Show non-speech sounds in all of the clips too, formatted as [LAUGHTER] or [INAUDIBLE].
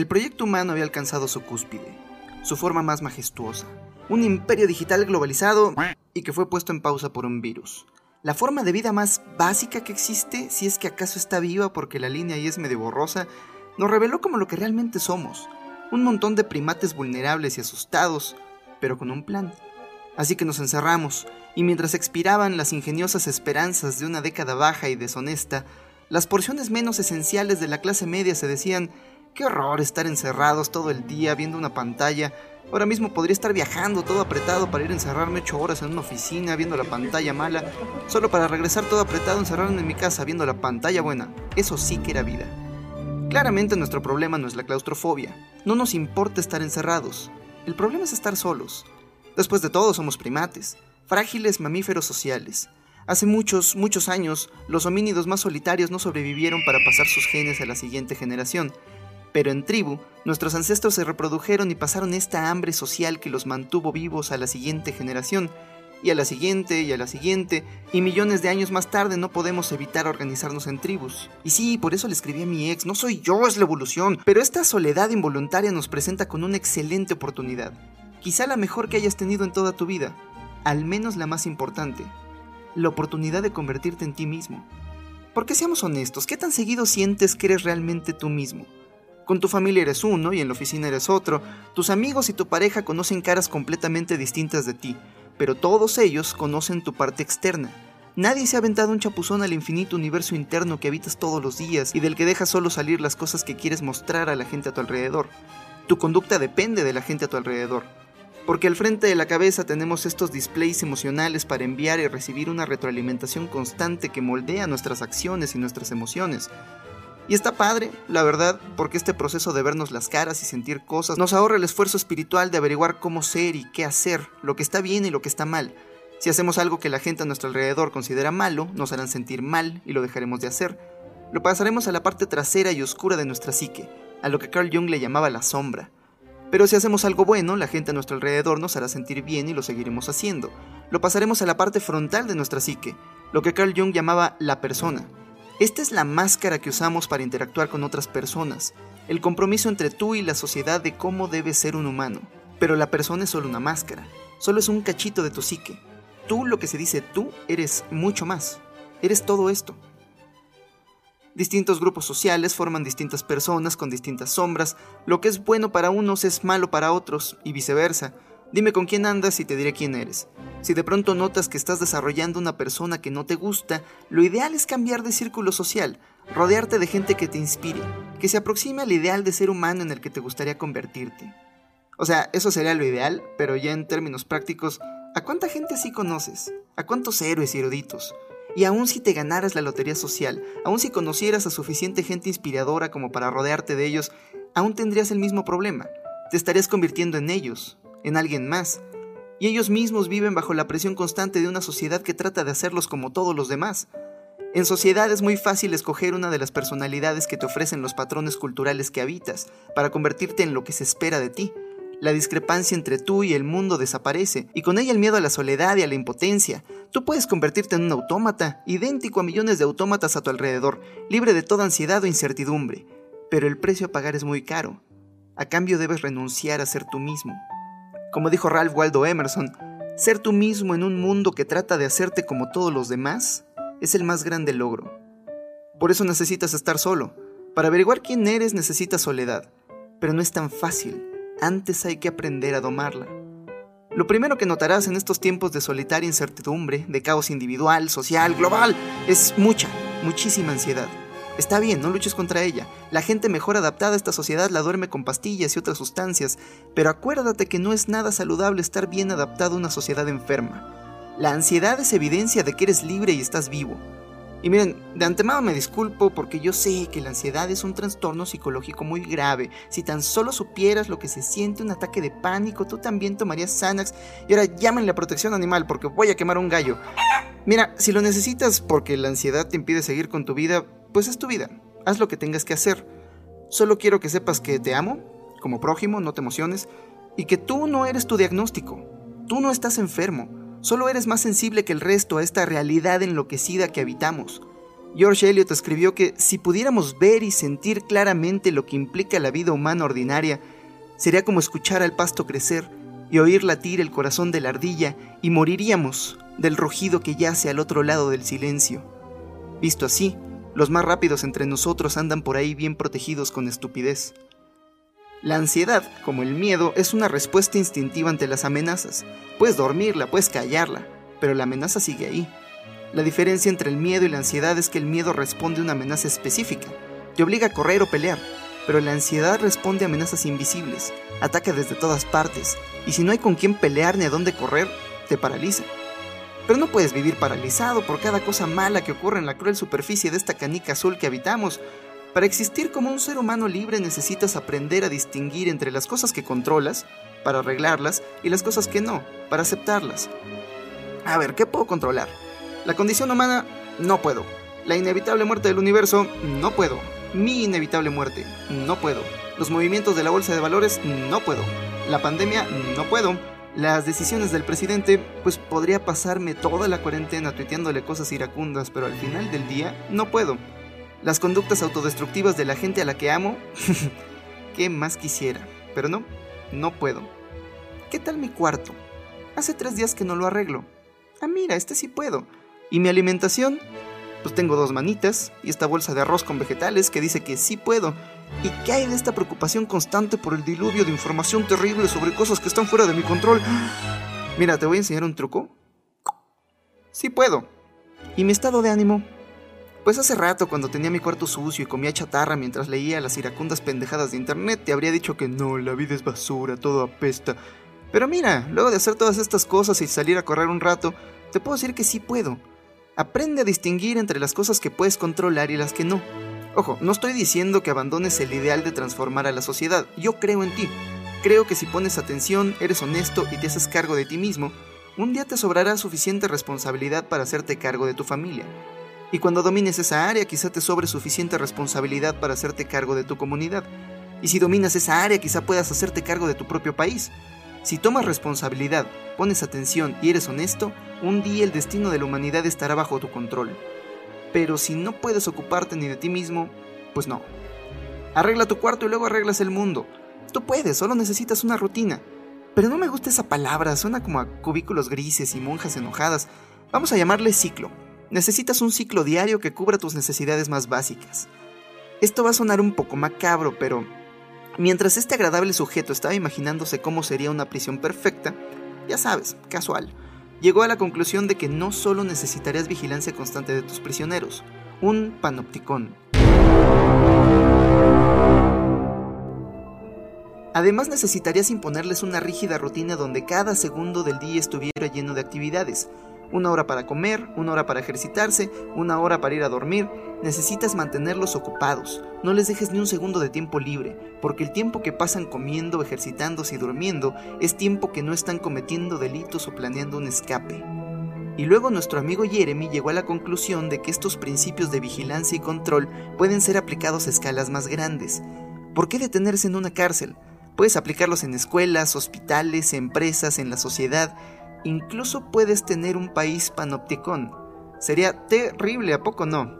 El proyecto humano había alcanzado su cúspide, su forma más majestuosa, un imperio digital globalizado y que fue puesto en pausa por un virus. La forma de vida más básica que existe, si es que acaso está viva porque la línea ahí es medio borrosa, nos reveló como lo que realmente somos, un montón de primates vulnerables y asustados, pero con un plan. Así que nos encerramos, y mientras expiraban las ingeniosas esperanzas de una década baja y deshonesta, las porciones menos esenciales de la clase media se decían, qué horror estar encerrados todo el día viendo una pantalla, ahora mismo podría estar viajando todo apretado para ir a encerrarme ocho horas en una oficina viendo la pantalla mala, solo para regresar todo apretado encerrarme en mi casa viendo la pantalla buena, eso sí que era vida. Claramente nuestro problema no es la claustrofobia, no nos importa estar encerrados, el problema es estar solos. Después de todo somos primates, frágiles mamíferos sociales. Hace muchos, muchos años, los homínidos más solitarios no sobrevivieron para pasar sus genes a la siguiente generación, pero en tribu, nuestros ancestros se reprodujeron y pasaron esta hambre social que los mantuvo vivos a la siguiente generación, y a la siguiente y a la siguiente, y millones de años más tarde no podemos evitar organizarnos en tribus. Y sí, por eso le escribí a mi ex, no soy yo, es la evolución, pero esta soledad involuntaria nos presenta con una excelente oportunidad, quizá la mejor que hayas tenido en toda tu vida, al menos la más importante, la oportunidad de convertirte en ti mismo. Porque seamos honestos, ¿qué tan seguido sientes que eres realmente tú mismo? Con tu familia eres uno y en la oficina eres otro, tus amigos y tu pareja conocen caras completamente distintas de ti, pero todos ellos conocen tu parte externa. Nadie se ha aventado un chapuzón al infinito universo interno que habitas todos los días y del que dejas solo salir las cosas que quieres mostrar a la gente a tu alrededor. Tu conducta depende de la gente a tu alrededor. Porque al frente de la cabeza tenemos estos displays emocionales para enviar y recibir una retroalimentación constante que moldea nuestras acciones y nuestras emociones. Y está padre, la verdad, porque este proceso de vernos las caras y sentir cosas nos ahorra el esfuerzo espiritual de averiguar cómo ser y qué hacer, lo que está bien y lo que está mal. Si hacemos algo que la gente a nuestro alrededor considera malo, nos harán sentir mal y lo dejaremos de hacer. Lo pasaremos a la parte trasera y oscura de nuestra psique, a lo que Carl Jung le llamaba la sombra. Pero si hacemos algo bueno, la gente a nuestro alrededor nos hará sentir bien y lo seguiremos haciendo. Lo pasaremos a la parte frontal de nuestra psique, lo que Carl Jung llamaba la persona. Esta es la máscara que usamos para interactuar con otras personas, el compromiso entre tú y la sociedad de cómo debe ser un humano. Pero la persona es solo una máscara, solo es un cachito de tu psique. Tú, lo que se dice tú, eres mucho más. Eres todo esto. Distintos grupos sociales forman distintas personas con distintas sombras. Lo que es bueno para unos es malo para otros, y viceversa. Dime con quién andas y te diré quién eres. Si de pronto notas que estás desarrollando una persona que no te gusta, lo ideal es cambiar de círculo social, rodearte de gente que te inspire, que se aproxime al ideal de ser humano en el que te gustaría convertirte. O sea, eso sería lo ideal, pero ya en términos prácticos, ¿a cuánta gente así conoces? ¿A cuántos héroes y eruditos? Y aun si te ganaras la lotería social, aun si conocieras a suficiente gente inspiradora como para rodearte de ellos, aún tendrías el mismo problema. Te estarías convirtiendo en ellos, en alguien más, y ellos mismos viven bajo la presión constante de una sociedad que trata de hacerlos como todos los demás. En sociedad es muy fácil escoger una de las personalidades que te ofrecen los patrones culturales que habitas, para convertirte en lo que se espera de ti. La discrepancia entre tú y el mundo desaparece, y con ella el miedo a la soledad y a la impotencia. Tú puedes convertirte en un autómata, idéntico a millones de autómatas a tu alrededor, libre de toda ansiedad o incertidumbre. Pero el precio a pagar es muy caro. A cambio debes renunciar a ser tú mismo. Como dijo Ralph Waldo Emerson, ser tú mismo en un mundo que trata de hacerte como todos los demás es el más grande logro. Por eso necesitas estar solo. Para averiguar quién eres necesitas soledad. Pero no es tan fácil. Antes hay que aprender a domarla. Lo primero que notarás en estos tiempos de solitaria incertidumbre, de caos individual, social, global, es mucha, muchísima ansiedad. Está bien, no luches contra ella. La gente mejor adaptada a esta sociedad la duerme con pastillas y otras sustancias, pero acuérdate que no es nada saludable estar bien adaptado a una sociedad enferma. La ansiedad es evidencia de que eres libre y estás vivo. Y miren, de antemano me disculpo porque yo sé que la ansiedad es un trastorno psicológico muy grave. Si tan solo supieras lo que se siente un ataque de pánico, tú también tomarías Xanax. Y ahora llámenle a protección animal porque voy a quemar un gallo. Mira, si lo necesitas porque la ansiedad te impide seguir con tu vida, pues es tu vida, haz lo que tengas que hacer. Solo quiero que sepas que te amo, como prójimo, no te emociones, y que tú no eres tu diagnóstico. Tú no estás enfermo, solo eres más sensible que el resto a esta realidad enloquecida que habitamos. George Eliot escribió que si pudiéramos ver y sentir claramente lo que implica la vida humana ordinaria, sería como escuchar al pasto crecer y oír latir el corazón de la ardilla y moriríamos del rugido que yace al otro lado del silencio. Visto así, los más rápidos entre nosotros andan por ahí bien protegidos con estupidez. La ansiedad, como el miedo, es una respuesta instintiva ante las amenazas. Puedes dormirla, puedes callarla, pero la amenaza sigue ahí. La diferencia entre el miedo y la ansiedad es que el miedo responde a una amenaza específica, te obliga a correr o pelear, pero la ansiedad responde a amenazas invisibles, ataca desde todas partes, y si no hay con quién pelear ni a dónde correr, te paraliza. Pero no puedes vivir paralizado por cada cosa mala que ocurre en la cruel superficie de esta canica azul que habitamos. Para existir como un ser humano libre necesitas aprender a distinguir entre las cosas que controlas, para arreglarlas, y las cosas que no, para aceptarlas. A ver, ¿qué puedo controlar? La condición humana, no puedo. La inevitable muerte del universo, no puedo. Mi inevitable muerte, no puedo. Los movimientos de la bolsa de valores, no puedo. La pandemia, no puedo. Las decisiones del presidente, pues podría pasarme toda la cuarentena tuiteándole cosas iracundas, pero al final del día, no puedo. Las conductas autodestructivas de la gente a la que amo, [LAUGHS] ¿qué más quisiera? Pero no, no puedo. ¿Qué tal mi cuarto? Hace tres días que no lo arreglo. Ah, mira, este sí puedo. ¿Y mi alimentación? Pues tengo dos manitas y esta bolsa de arroz con vegetales que dice que sí puedo. ¿Y qué hay de esta preocupación constante por el diluvio de información terrible sobre cosas que están fuera de mi control? Mira, te voy a enseñar un truco. Sí puedo. ¿Y mi estado de ánimo? Pues hace rato, cuando tenía mi cuarto sucio y comía chatarra mientras leía las iracundas pendejadas de internet, te habría dicho que no, la vida es basura, todo apesta. Pero mira, luego de hacer todas estas cosas y salir a correr un rato, te puedo decir que sí puedo. Aprende a distinguir entre las cosas que puedes controlar y las que no. Ojo, no estoy diciendo que abandones el ideal de transformar a la sociedad, yo creo en ti. Creo que si pones atención, eres honesto y te haces cargo de ti mismo, un día te sobrará suficiente responsabilidad para hacerte cargo de tu familia. Y cuando domines esa área, quizá te sobre suficiente responsabilidad para hacerte cargo de tu comunidad. Y si dominas esa área, quizá puedas hacerte cargo de tu propio país. Si tomas responsabilidad, pones atención y eres honesto, un día el destino de la humanidad estará bajo tu control. Pero si no puedes ocuparte ni de ti mismo, pues no. Arregla tu cuarto y luego arreglas el mundo. Tú puedes, solo necesitas una rutina. Pero no me gusta esa palabra, suena como a cubículos grises y monjas enojadas. Vamos a llamarle ciclo. Necesitas un ciclo diario que cubra tus necesidades más básicas. Esto va a sonar un poco macabro, pero mientras este agradable sujeto estaba imaginándose cómo sería una prisión perfecta, ya sabes, casual, llegó a la conclusión de que no solo necesitarías vigilancia constante de tus prisioneros, un panopticón. Además necesitarías imponerles una rígida rutina donde cada segundo del día estuviera lleno de actividades, una hora para comer, una hora para ejercitarse, una hora para ir a dormir. Necesitas mantenerlos ocupados, no les dejes ni un segundo de tiempo libre, porque el tiempo que pasan comiendo, ejercitándose y durmiendo es tiempo que no están cometiendo delitos o planeando un escape. Y luego nuestro amigo Jeremy llegó a la conclusión de que estos principios de vigilancia y control pueden ser aplicados a escalas más grandes. ¿Por qué detenerse en una cárcel? Puedes aplicarlos en escuelas, hospitales, empresas, en la sociedad, incluso puedes tener un país panopticón. Sería terrible, ¿a poco no?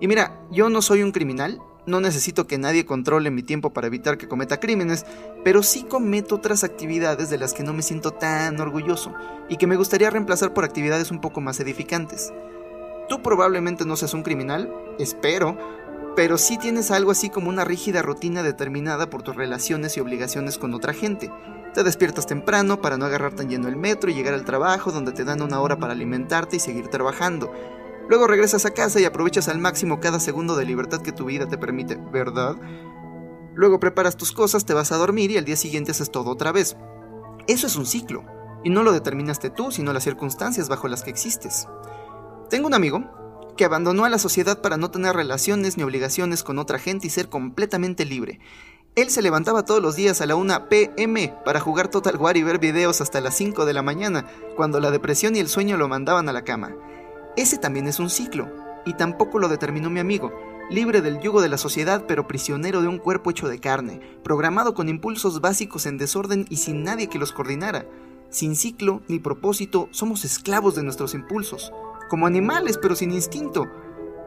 Y mira, yo no soy un criminal, no necesito que nadie controle mi tiempo para evitar que cometa crímenes, pero sí cometo otras actividades de las que no me siento tan orgulloso y que me gustaría reemplazar por actividades un poco más edificantes. Tú probablemente no seas un criminal, espero, pero sí tienes algo así como una rígida rutina determinada por tus relaciones y obligaciones con otra gente, te despiertas temprano para no agarrar tan lleno el metro y llegar al trabajo donde te dan una hora para alimentarte y seguir trabajando. Luego regresas a casa y aprovechas al máximo cada segundo de libertad que tu vida te permite, ¿verdad? Luego preparas tus cosas, te vas a dormir y al día siguiente haces todo otra vez. Eso es un ciclo, y no lo determinaste tú, sino las circunstancias bajo las que existes. Tengo un amigo que abandonó a la sociedad para no tener relaciones ni obligaciones con otra gente y ser completamente libre. Él se levantaba todos los días a la 1 pm para jugar Total War y ver videos hasta las 5 de la mañana, cuando la depresión y el sueño lo mandaban a la cama. Ese también es un ciclo, y tampoco lo determinó mi amigo, libre del yugo de la sociedad pero prisionero de un cuerpo hecho de carne, programado con impulsos básicos en desorden y sin nadie que los coordinara. Sin ciclo ni propósito, somos esclavos de nuestros impulsos, como animales pero sin instinto.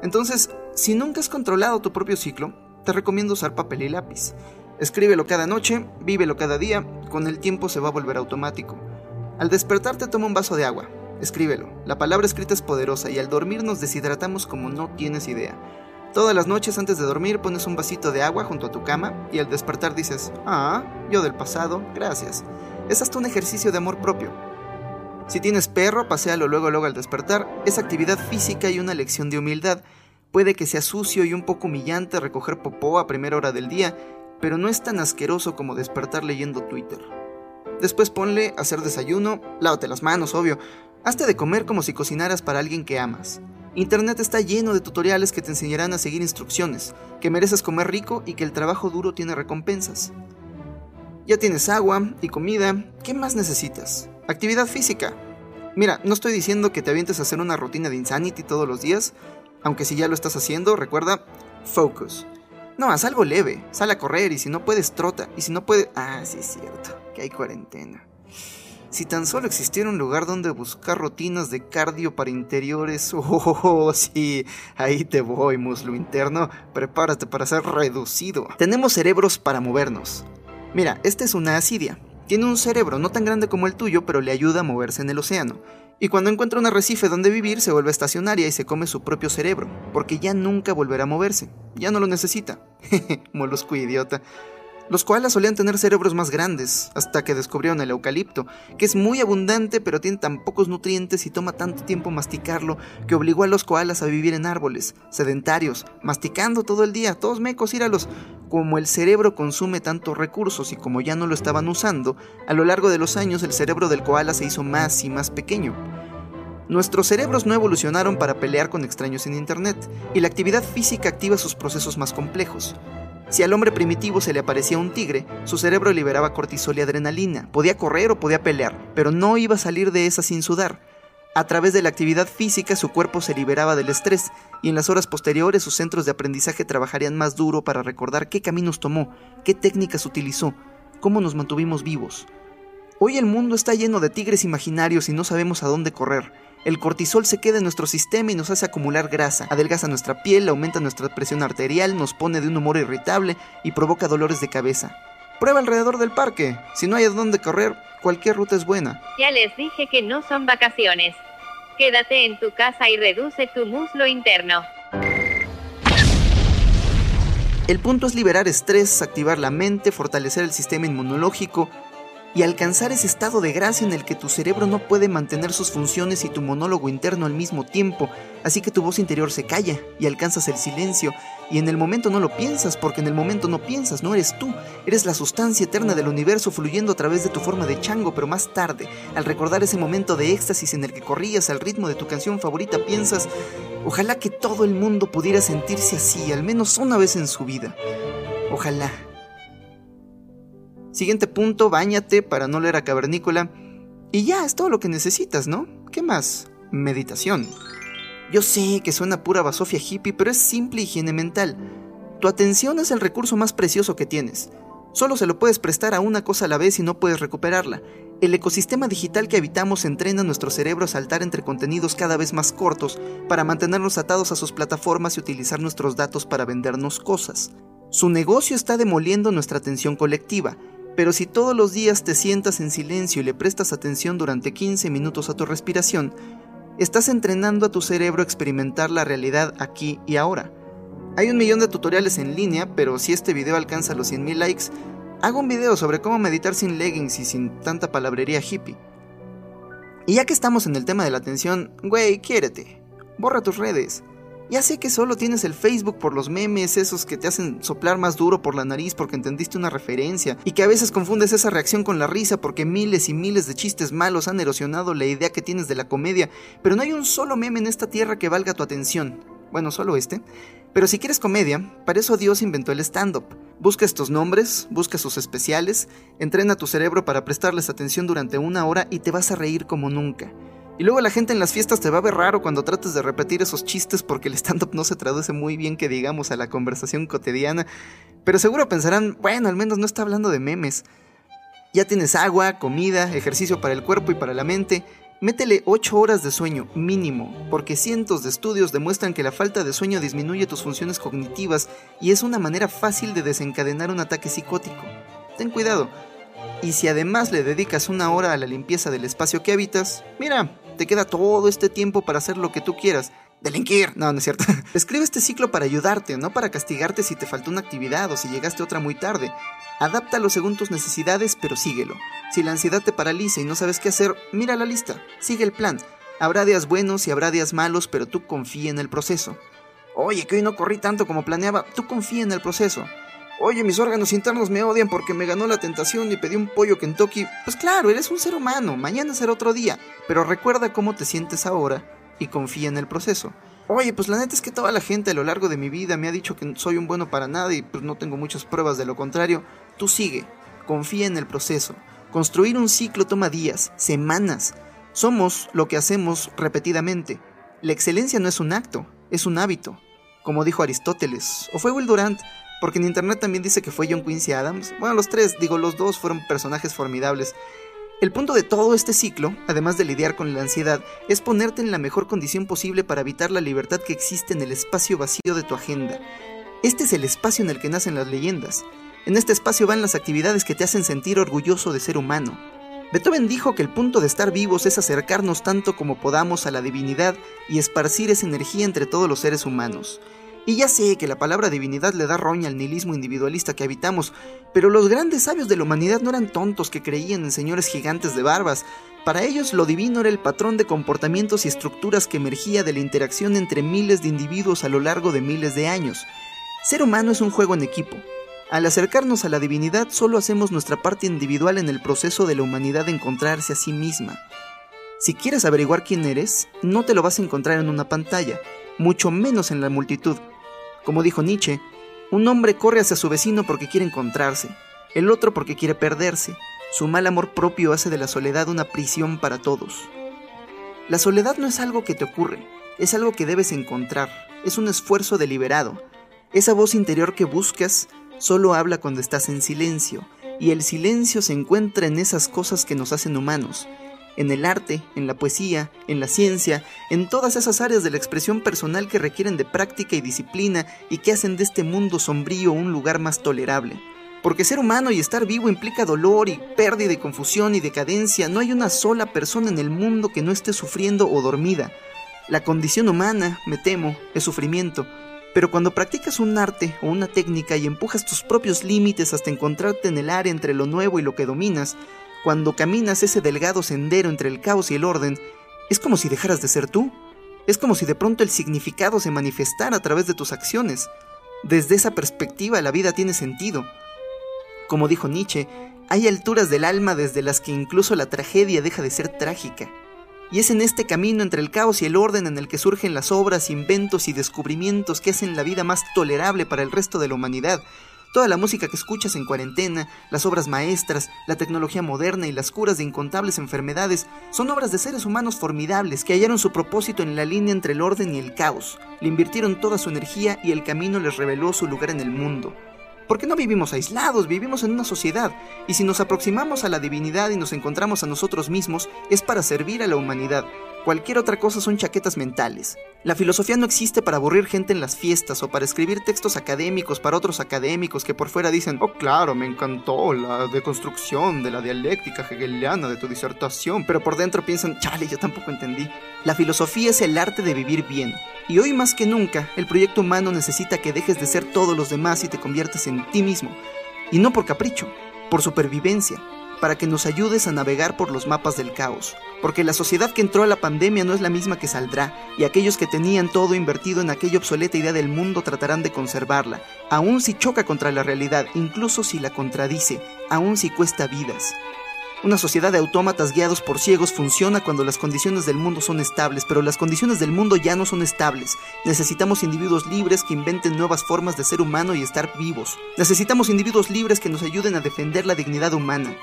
Entonces, si nunca has controlado tu propio ciclo, te recomiendo usar papel y lápiz. Escríbelo cada noche, vívelo cada día, con el tiempo se va a volver automático. Al despertarte toma un vaso de agua, escríbelo. La palabra escrita es poderosa y al dormir nos deshidratamos como no tienes idea. Todas las noches antes de dormir pones un vasito de agua junto a tu cama y al despertar dices, ah, yo del pasado, gracias. Es hasta un ejercicio de amor propio. Si tienes perro, paséalo luego luego al despertar. Es actividad física y una lección de humildad. Puede que sea sucio y un poco humillante recoger popó a primera hora del día, pero no es tan asqueroso como despertar leyendo Twitter. Después ponle a hacer desayuno, lávate las manos, obvio. Hazte de comer como si cocinaras para alguien que amas. Internet está lleno de tutoriales que te enseñarán a seguir instrucciones, que mereces comer rico y que el trabajo duro tiene recompensas. Ya tienes agua y comida, ¿qué más necesitas? Actividad física. Mira, no estoy diciendo que te avientes a hacer una rutina de Insanity todos los días, aunque si ya lo estás haciendo, recuerda, focus. No, haz algo leve, sal a correr y si no puedes, trota. Y si no puedes... Ah, sí es cierto, que hay cuarentena. Si tan solo existiera un lugar donde buscar rutinas de cardio para interiores, [LAUGHS] oh, sí, ahí te voy, muslo interno, prepárate para ser reducido. Tenemos cerebros para movernos. Mira, esta es una asidia. Tiene un cerebro no tan grande como el tuyo, pero le ayuda a moverse en el océano y cuando encuentra un arrecife donde vivir se vuelve estacionaria y se come su propio cerebro, porque ya nunca volverá a moverse, ya no lo necesita. [LAUGHS] Molusco idiota. Los koalas solían tener cerebros más grandes, hasta que descubrieron el eucalipto, que es muy abundante pero tiene tan pocos nutrientes y toma tanto tiempo masticarlo que obligó a los koalas a vivir en árboles, sedentarios, masticando todo el día, todos mecos, íralos. Como el cerebro consume tantos recursos y como ya no lo estaban usando, a lo largo de los años el cerebro del koala se hizo más y más pequeño. Nuestros cerebros no evolucionaron para pelear con extraños en Internet, y la actividad física activa sus procesos más complejos. Si al hombre primitivo se le aparecía un tigre, su cerebro liberaba cortisol y adrenalina, podía correr o podía pelear, pero no iba a salir de esa sin sudar. A través de la actividad física su cuerpo se liberaba del estrés y en las horas posteriores sus centros de aprendizaje trabajarían más duro para recordar qué caminos tomó, qué técnicas utilizó, cómo nos mantuvimos vivos. Hoy el mundo está lleno de tigres imaginarios y no sabemos a dónde correr. El cortisol se queda en nuestro sistema y nos hace acumular grasa, adelgaza nuestra piel, aumenta nuestra presión arterial, nos pone de un humor irritable y provoca dolores de cabeza. Prueba alrededor del parque. Si no hay a dónde correr, cualquier ruta es buena. Ya les dije que no son vacaciones. Quédate en tu casa y reduce tu muslo interno. El punto es liberar estrés, activar la mente, fortalecer el sistema inmunológico, y alcanzar ese estado de gracia en el que tu cerebro no puede mantener sus funciones y tu monólogo interno al mismo tiempo, así que tu voz interior se calla y alcanzas el silencio, y en el momento no lo piensas, porque en el momento no piensas, no eres tú, eres la sustancia eterna del universo fluyendo a través de tu forma de chango, pero más tarde, al recordar ese momento de éxtasis en el que corrías al ritmo de tu canción favorita, piensas, ojalá que todo el mundo pudiera sentirse así, al menos una vez en su vida. Ojalá. Siguiente punto, bañate para no leer a cavernícola. Y ya, es todo lo que necesitas, ¿no? ¿Qué más? Meditación. Yo sé que suena pura basofia hippie, pero es simple higiene mental. Tu atención es el recurso más precioso que tienes. Solo se lo puedes prestar a una cosa a la vez y no puedes recuperarla. El ecosistema digital que habitamos entrena nuestro cerebro a saltar entre contenidos cada vez más cortos para mantenernos atados a sus plataformas y utilizar nuestros datos para vendernos cosas. Su negocio está demoliendo nuestra atención colectiva pero si todos los días te sientas en silencio y le prestas atención durante 15 minutos a tu respiración, estás entrenando a tu cerebro a experimentar la realidad aquí y ahora. Hay un millón de tutoriales en línea, pero si este video alcanza los 100.000 likes, hago un video sobre cómo meditar sin leggings y sin tanta palabrería hippie. Y ya que estamos en el tema de la atención, güey, quiérete. Borra tus redes. Ya sé que solo tienes el Facebook por los memes, esos que te hacen soplar más duro por la nariz porque entendiste una referencia, y que a veces confundes esa reacción con la risa porque miles y miles de chistes malos han erosionado la idea que tienes de la comedia, pero no hay un solo meme en esta tierra que valga tu atención. Bueno, solo este. Pero si quieres comedia, para eso Dios inventó el stand-up. Busca estos nombres, busca sus especiales, entrena tu cerebro para prestarles atención durante una hora y te vas a reír como nunca. Y luego la gente en las fiestas te va a ver raro cuando trates de repetir esos chistes porque el stand-up no se traduce muy bien que digamos a la conversación cotidiana. Pero seguro pensarán, bueno, al menos no está hablando de memes. Ya tienes agua, comida, ejercicio para el cuerpo y para la mente. Métele 8 horas de sueño mínimo, porque cientos de estudios demuestran que la falta de sueño disminuye tus funciones cognitivas y es una manera fácil de desencadenar un ataque psicótico. Ten cuidado. Y si además le dedicas una hora a la limpieza del espacio que habitas, mira, te queda todo este tiempo para hacer lo que tú quieras. Delinquir. No, no es cierto. [LAUGHS] Escribe este ciclo para ayudarte, no para castigarte si te faltó una actividad o si llegaste otra muy tarde. Adáptalo según tus necesidades, pero síguelo. Si la ansiedad te paraliza y no sabes qué hacer, mira la lista, sigue el plan. Habrá días buenos y habrá días malos, pero tú confía en el proceso. Oye, que hoy no corrí tanto como planeaba, tú confía en el proceso. Oye, mis órganos internos me odian porque me ganó la tentación y pedí un pollo Kentucky. Pues claro, eres un ser humano, mañana será otro día, pero recuerda cómo te sientes ahora y confía en el proceso. Oye, pues la neta es que toda la gente a lo largo de mi vida me ha dicho que soy un bueno para nada y pues no tengo muchas pruebas de lo contrario. Tú sigue, confía en el proceso. Construir un ciclo toma días, semanas. Somos lo que hacemos repetidamente. La excelencia no es un acto, es un hábito. Como dijo Aristóteles, o fue Will Durant, porque en internet también dice que fue John Quincy Adams. Bueno, los tres, digo, los dos fueron personajes formidables. El punto de todo este ciclo, además de lidiar con la ansiedad, es ponerte en la mejor condición posible para evitar la libertad que existe en el espacio vacío de tu agenda. Este es el espacio en el que nacen las leyendas. En este espacio van las actividades que te hacen sentir orgulloso de ser humano. Beethoven dijo que el punto de estar vivos es acercarnos tanto como podamos a la divinidad y esparcir esa energía entre todos los seres humanos. Y ya sé que la palabra divinidad le da roña al nihilismo individualista que habitamos, pero los grandes sabios de la humanidad no eran tontos que creían en señores gigantes de barbas. Para ellos lo divino era el patrón de comportamientos y estructuras que emergía de la interacción entre miles de individuos a lo largo de miles de años. Ser humano es un juego en equipo, al acercarnos a la divinidad solo hacemos nuestra parte individual en el proceso de la humanidad de encontrarse a sí misma. Si quieres averiguar quién eres, no te lo vas a encontrar en una pantalla, mucho menos en la multitud. Como dijo Nietzsche, un hombre corre hacia su vecino porque quiere encontrarse, el otro porque quiere perderse. Su mal amor propio hace de la soledad una prisión para todos. La soledad no es algo que te ocurre, es algo que debes encontrar, es un esfuerzo deliberado. Esa voz interior que buscas solo habla cuando estás en silencio, y el silencio se encuentra en esas cosas que nos hacen humanos, en el arte, en la poesía, en la ciencia, en todas esas áreas de la expresión personal que requieren de práctica y disciplina y que hacen de este mundo sombrío un lugar más tolerable. Porque ser humano y estar vivo implica dolor y pérdida y confusión y decadencia. No hay una sola persona en el mundo que no esté sufriendo o dormida. La condición humana, me temo, es sufrimiento, pero cuando practicas un arte o una técnica y empujas tus propios límites hasta encontrarte en el área entre lo nuevo y lo que dominas, cuando caminas ese delgado sendero entre el caos y el orden, es como si dejaras de ser tú. Es como si de pronto el significado se manifestara a través de tus acciones. Desde esa perspectiva la vida tiene sentido. Como dijo Nietzsche, hay alturas del alma desde las que incluso la tragedia deja de ser trágica. Y es en este camino entre el caos y el orden en el que surgen las obras, inventos y descubrimientos que hacen la vida más tolerable para el resto de la humanidad. Toda la música que escuchas en cuarentena, las obras maestras, la tecnología moderna y las curas de incontables enfermedades son obras de seres humanos formidables que hallaron su propósito en la línea entre el orden y el caos, le invirtieron toda su energía y el camino les reveló su lugar en el mundo. Porque no vivimos aislados, vivimos en una sociedad, y si nos aproximamos a la divinidad y nos encontramos a nosotros mismos, es para servir a la humanidad. Cualquier otra cosa son chaquetas mentales. La filosofía no existe para aburrir gente en las fiestas o para escribir textos académicos para otros académicos que por fuera dicen, oh claro, me encantó la deconstrucción de la dialéctica hegeliana de tu disertación, pero por dentro piensan, chale, yo tampoco entendí. La filosofía es el arte de vivir bien, y hoy más que nunca, el proyecto humano necesita que dejes de ser todos los demás y te conviertas en ti mismo. Y no por capricho, por supervivencia, para que nos ayudes a navegar por los mapas del caos. Porque la sociedad que entró a la pandemia no es la misma que saldrá, y aquellos que tenían todo invertido en aquella obsoleta idea del mundo tratarán de conservarla, aun si choca contra la realidad, incluso si la contradice, aun si cuesta vidas. Una sociedad de autómatas guiados por ciegos funciona cuando las condiciones del mundo son estables, pero las condiciones del mundo ya no son estables. Necesitamos individuos libres que inventen nuevas formas de ser humano y estar vivos. Necesitamos individuos libres que nos ayuden a defender la dignidad humana.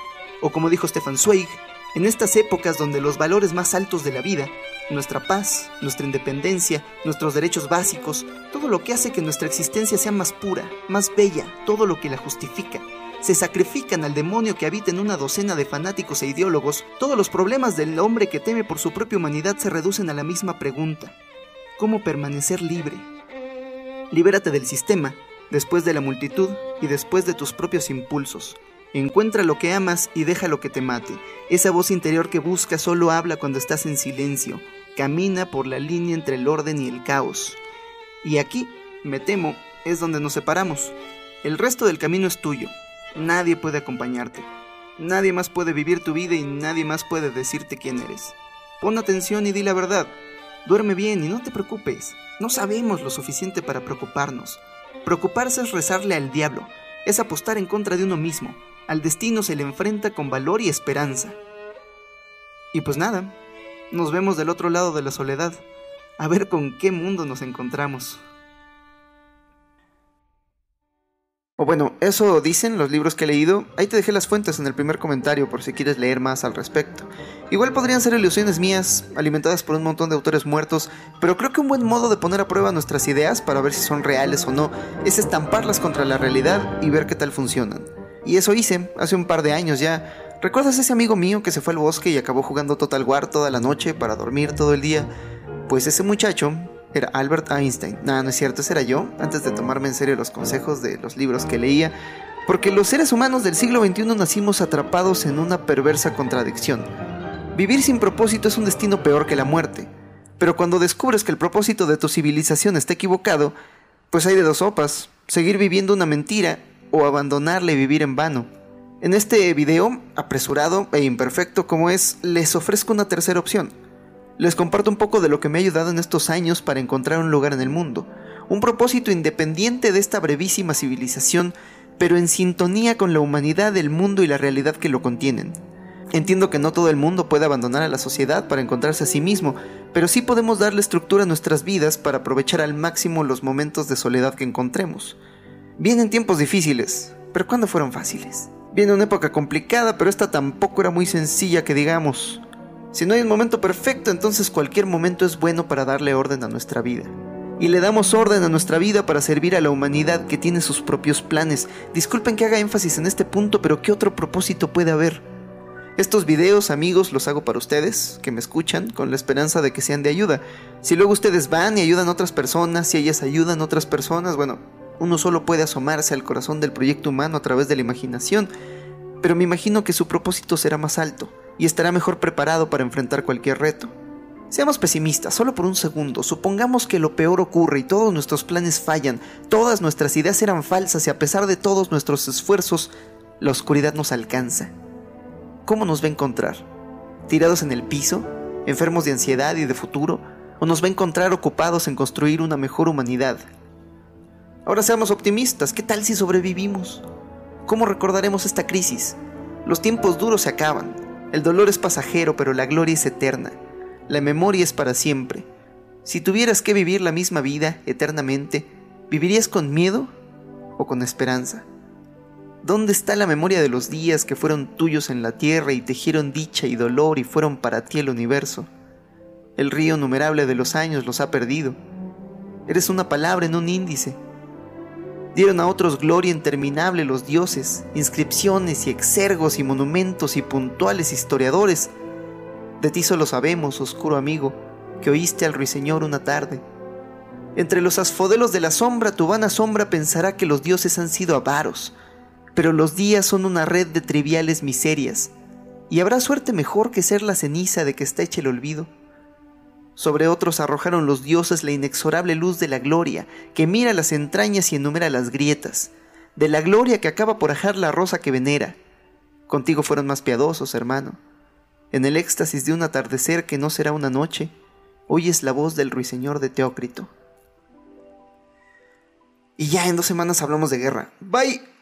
O como dijo Stefan Zweig, en estas épocas donde los valores más altos de la vida, nuestra paz, nuestra independencia, nuestros derechos básicos, todo lo que hace que nuestra existencia sea más pura, más bella, todo lo que la justifica, se sacrifican al demonio que habita en una docena de fanáticos e ideólogos, todos los problemas del hombre que teme por su propia humanidad se reducen a la misma pregunta. ¿Cómo permanecer libre? Libérate del sistema, después de la multitud y después de tus propios impulsos. Encuentra lo que amas y deja lo que te mate. Esa voz interior que buscas solo habla cuando estás en silencio. Camina por la línea entre el orden y el caos. Y aquí, me temo, es donde nos separamos. El resto del camino es tuyo. Nadie puede acompañarte. Nadie más puede vivir tu vida y nadie más puede decirte quién eres. Pon atención y di la verdad. Duerme bien y no te preocupes. No sabemos lo suficiente para preocuparnos. Preocuparse es rezarle al diablo, es apostar en contra de uno mismo. Al destino se le enfrenta con valor y esperanza. Y pues nada, nos vemos del otro lado de la soledad, a ver con qué mundo nos encontramos. O bueno, eso dicen los libros que he leído. Ahí te dejé las fuentes en el primer comentario por si quieres leer más al respecto. Igual podrían ser ilusiones mías, alimentadas por un montón de autores muertos, pero creo que un buen modo de poner a prueba nuestras ideas para ver si son reales o no es estamparlas contra la realidad y ver qué tal funcionan. Y eso hice hace un par de años ya. ¿Recuerdas ese amigo mío que se fue al bosque y acabó jugando Total War toda la noche para dormir todo el día? Pues ese muchacho era Albert Einstein. No, no es cierto, ese era yo, antes de tomarme en serio los consejos de los libros que leía, porque los seres humanos del siglo XXI nacimos atrapados en una perversa contradicción. Vivir sin propósito es un destino peor que la muerte, pero cuando descubres que el propósito de tu civilización está equivocado, pues hay de dos sopas, seguir viviendo una mentira o abandonarle y vivir en vano. En este video, apresurado e imperfecto como es, les ofrezco una tercera opción les comparto un poco de lo que me ha ayudado en estos años para encontrar un lugar en el mundo, un propósito independiente de esta brevísima civilización, pero en sintonía con la humanidad, el mundo y la realidad que lo contienen. Entiendo que no todo el mundo puede abandonar a la sociedad para encontrarse a sí mismo, pero sí podemos darle estructura a nuestras vidas para aprovechar al máximo los momentos de soledad que encontremos. Vienen tiempos difíciles, pero ¿cuándo fueron fáciles? Viene una época complicada, pero esta tampoco era muy sencilla que digamos. Si no hay un momento perfecto, entonces cualquier momento es bueno para darle orden a nuestra vida. Y le damos orden a nuestra vida para servir a la humanidad que tiene sus propios planes. Disculpen que haga énfasis en este punto, pero ¿qué otro propósito puede haber? Estos videos, amigos, los hago para ustedes, que me escuchan, con la esperanza de que sean de ayuda. Si luego ustedes van y ayudan a otras personas, si ellas ayudan a otras personas, bueno, uno solo puede asomarse al corazón del proyecto humano a través de la imaginación, pero me imagino que su propósito será más alto y estará mejor preparado para enfrentar cualquier reto. Seamos pesimistas, solo por un segundo. Supongamos que lo peor ocurre y todos nuestros planes fallan, todas nuestras ideas eran falsas y a pesar de todos nuestros esfuerzos, la oscuridad nos alcanza. ¿Cómo nos va a encontrar? ¿Tirados en el piso? ¿Enfermos de ansiedad y de futuro? ¿O nos va a encontrar ocupados en construir una mejor humanidad? Ahora seamos optimistas, ¿qué tal si sobrevivimos? ¿Cómo recordaremos esta crisis? Los tiempos duros se acaban, el dolor es pasajero, pero la gloria es eterna. La memoria es para siempre. Si tuvieras que vivir la misma vida eternamente, ¿vivirías con miedo o con esperanza? ¿Dónde está la memoria de los días que fueron tuyos en la tierra y tejieron dicha y dolor y fueron para ti el universo? El río numerable de los años los ha perdido. Eres una palabra en un índice, Dieron a otros gloria interminable los dioses, inscripciones y exergos y monumentos y puntuales historiadores. De ti solo sabemos, oscuro amigo, que oíste al ruiseñor una tarde. Entre los asfodelos de la sombra, tu vana sombra pensará que los dioses han sido avaros, pero los días son una red de triviales miserias, y habrá suerte mejor que ser la ceniza de que está hecha el olvido. Sobre otros arrojaron los dioses la inexorable luz de la gloria, que mira las entrañas y enumera las grietas, de la gloria que acaba por ajar la rosa que venera. Contigo fueron más piadosos, hermano. En el éxtasis de un atardecer que no será una noche, oyes la voz del ruiseñor de Teócrito. Y ya en dos semanas hablamos de guerra. Bye.